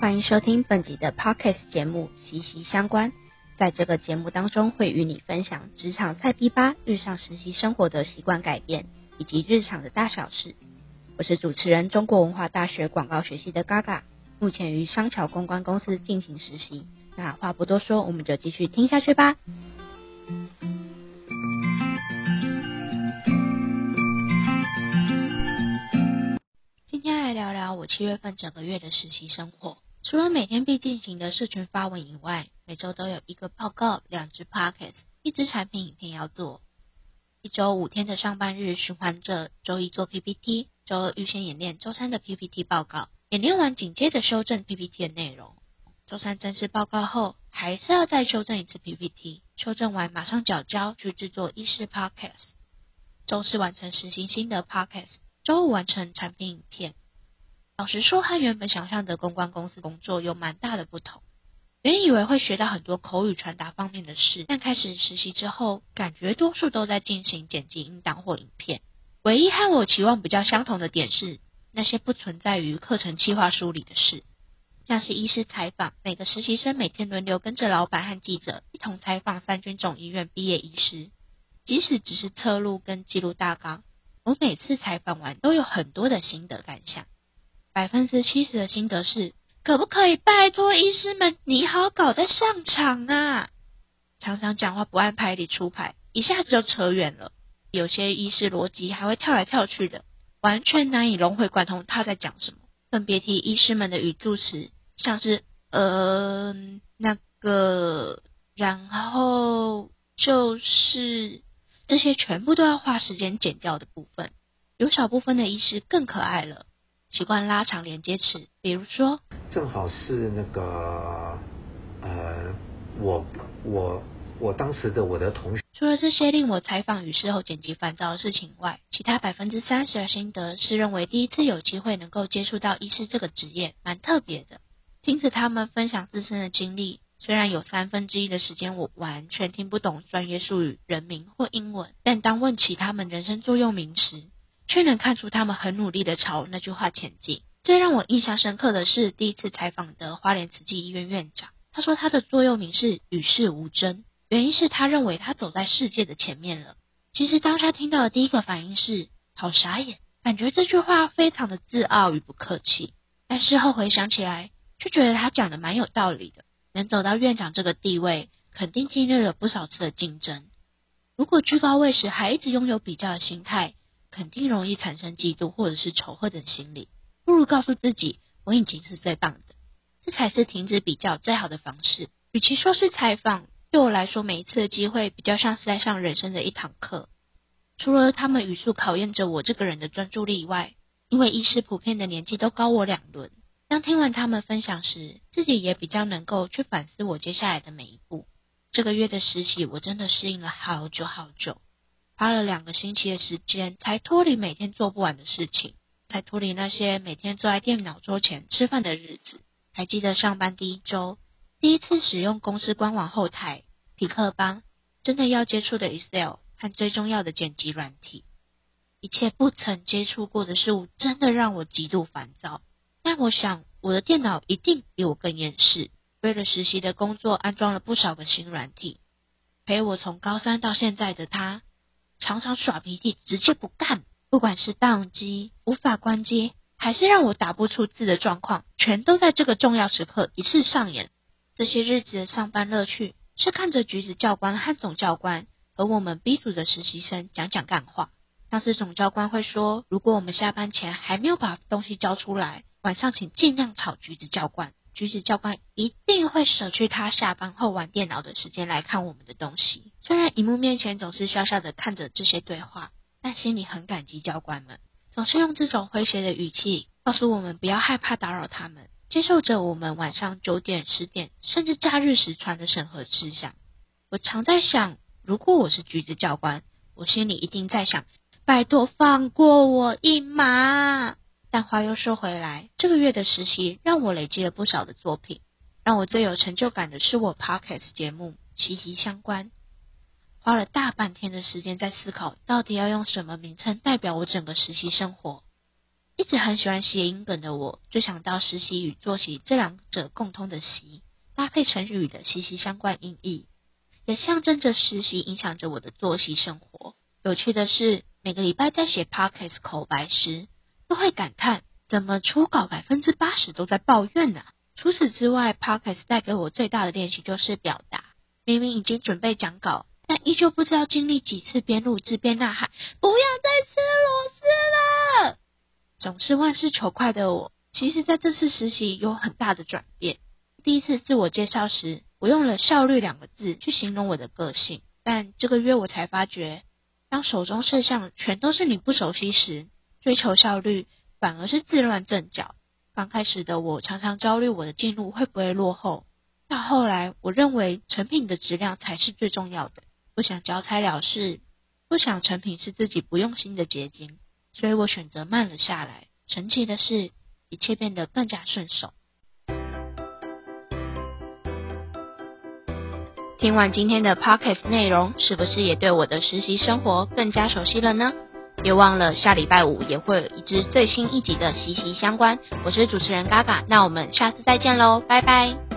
欢迎收听本集的 Podcast 节目《息息相关》。在这个节目当中，会与你分享职场菜逼吧日常实习生活的习惯改变，以及日常的大小事。我是主持人，中国文化大学广告学系的 Gaga，目前于商桥公关公司进行实习。那话不多说，我们就继续听下去吧。今天来聊聊我七月份整个月的实习生活。除了每天必进行的社群发文以外，每周都有一个报告、两支 podcast、一支产品影片要做。一周五天的上班日循环着：周一做 PPT，周二预先演练周三的 PPT 报告，演练完紧接着修正 PPT 的内容。周三正式报告后，还是要再修正一次 PPT，修正完马上缴交去制作医师 podcast。周四完成实行新的 podcast，周五完成产品影片。老实说，和原本想象的公关公司工作有蛮大的不同。原以为会学到很多口语传达方面的事，但开始实习之后，感觉多数都在进行剪辑音档或影片。唯一和我期望比较相同的点是，那些不存在于课程计划书里的事，像是医师采访，每个实习生每天轮流跟着老板和记者一同采访三军总医院毕业医师，即使只是侧录跟记录大纲，我每次采访完都有很多的心得感想。百分之七十的心得是，可不可以拜托医师们拟好稿再上场啊？常常讲话不按牌理出牌，一下子就扯远了。有些医师逻辑还会跳来跳去的，完全难以融会贯通他在讲什么。更别提医师们的语助词，像是呃那个，然后就是这些全部都要花时间剪掉的部分。有小部分的医师更可爱了。习惯拉长连接词，比如说，正好是那个呃，我我我当时的我的同学。除了这些令我采访与事后剪辑烦躁的事情外，其他百分之三十的心得是认为第一次有机会能够接触到医师这个职业，蛮特别的。听着他们分享自身的经历，虽然有三分之一的时间我完全听不懂专业术语、人名或英文，但当问起他们人生座右铭时，却能看出他们很努力的朝那句话前进。最让我印象深刻的是第一次采访的花莲慈济医院院长，他说他的座右铭是与世无争，原因是他认为他走在世界的前面了。其实当他听到的第一个反应是好傻眼，感觉这句话非常的自傲与不客气。但事后回想起来，却觉得他讲的蛮有道理的。能走到院长这个地位，肯定经历了不少次的竞争。如果居高位时还一直拥有比较的心态，肯定容易产生嫉妒或者是仇恨的心理，不如告诉自己我已经是最棒的，这才是停止比较最好的方式。与其说是采访，对我来说每一次的机会比较像是在上人生的一堂课。除了他们语速考验着我这个人的专注力以外，因为医师普遍的年纪都高我两轮，当听完他们分享时，自己也比较能够去反思我接下来的每一步。这个月的实习，我真的适应了好久好久。花了两个星期的时间，才脱离每天做不完的事情，才脱离那些每天坐在电脑桌前吃饭的日子。还记得上班第一周，第一次使用公司官网后台、匹克邦，真的要接触的 Excel 和最重要的剪辑软体，一切不曾接触过的事物，真的让我极度烦躁。但我想，我的电脑一定比我更厌世。为了实习的工作，安装了不少个新软体，陪我从高三到现在的他。常常耍脾气，直接不干。不管是宕机、无法关机，还是让我打不出字的状况，全都在这个重要时刻一次上演。这些日子的上班乐趣，是看着橘子教官和总教官和我们 B 组的实习生讲讲干话。像是总教官会说，如果我们下班前还没有把东西交出来，晚上请尽量吵橘子教官。橘子教官一定会舍去他下班后玩电脑的时间来看我们的东西。虽然荧幕面前总是笑笑的看着这些对话，但心里很感激教官们，总是用这种诙谐的语气告诉我们不要害怕打扰他们，接受着我们晚上九点、十点甚至假日时传的审核事项。我常在想，如果我是橘子教官，我心里一定在想：拜托放过我一马。但话又说回来，这个月的实习让我累积了不少的作品。让我最有成就感的是我 podcast 节目息息相关，花了大半天的时间在思考，到底要用什么名称代表我整个实习生活。一直很喜欢谐音梗的我，就想到实习与作息这两者共通的“习”，搭配成语的息息相关音译，也象征着实习影响着我的作息生活。有趣的是，每个礼拜在写 podcast 口白时，都会感叹怎么初稿百分之八十都在抱怨呢？除此之外，podcast 带给我最大的练习就是表达。明明已经准备讲稿，但依旧不知道经历几次边录制边呐喊：“不要再吃螺丝了！”总是万事求快的我，其实在这次实习有很大的转变。第一次自我介绍时，我用了“效率”两个字去形容我的个性，但这个月我才发觉，当手中事项全都是你不熟悉时，追求效率反而是自乱阵脚。刚开始的我常常焦虑我的进度会不会落后。到后来，我认为成品的质量才是最重要的。不想交差了事，不想成品是自己不用心的结晶，所以我选择慢了下来。神奇的是，一切变得更加顺手。听完今天的 podcast 内容，是不是也对我的实习生活更加熟悉了呢？别忘了下礼拜五也会有一支最新一集的息息相关。我是主持人嘎嘎，那我们下次再见喽，拜拜。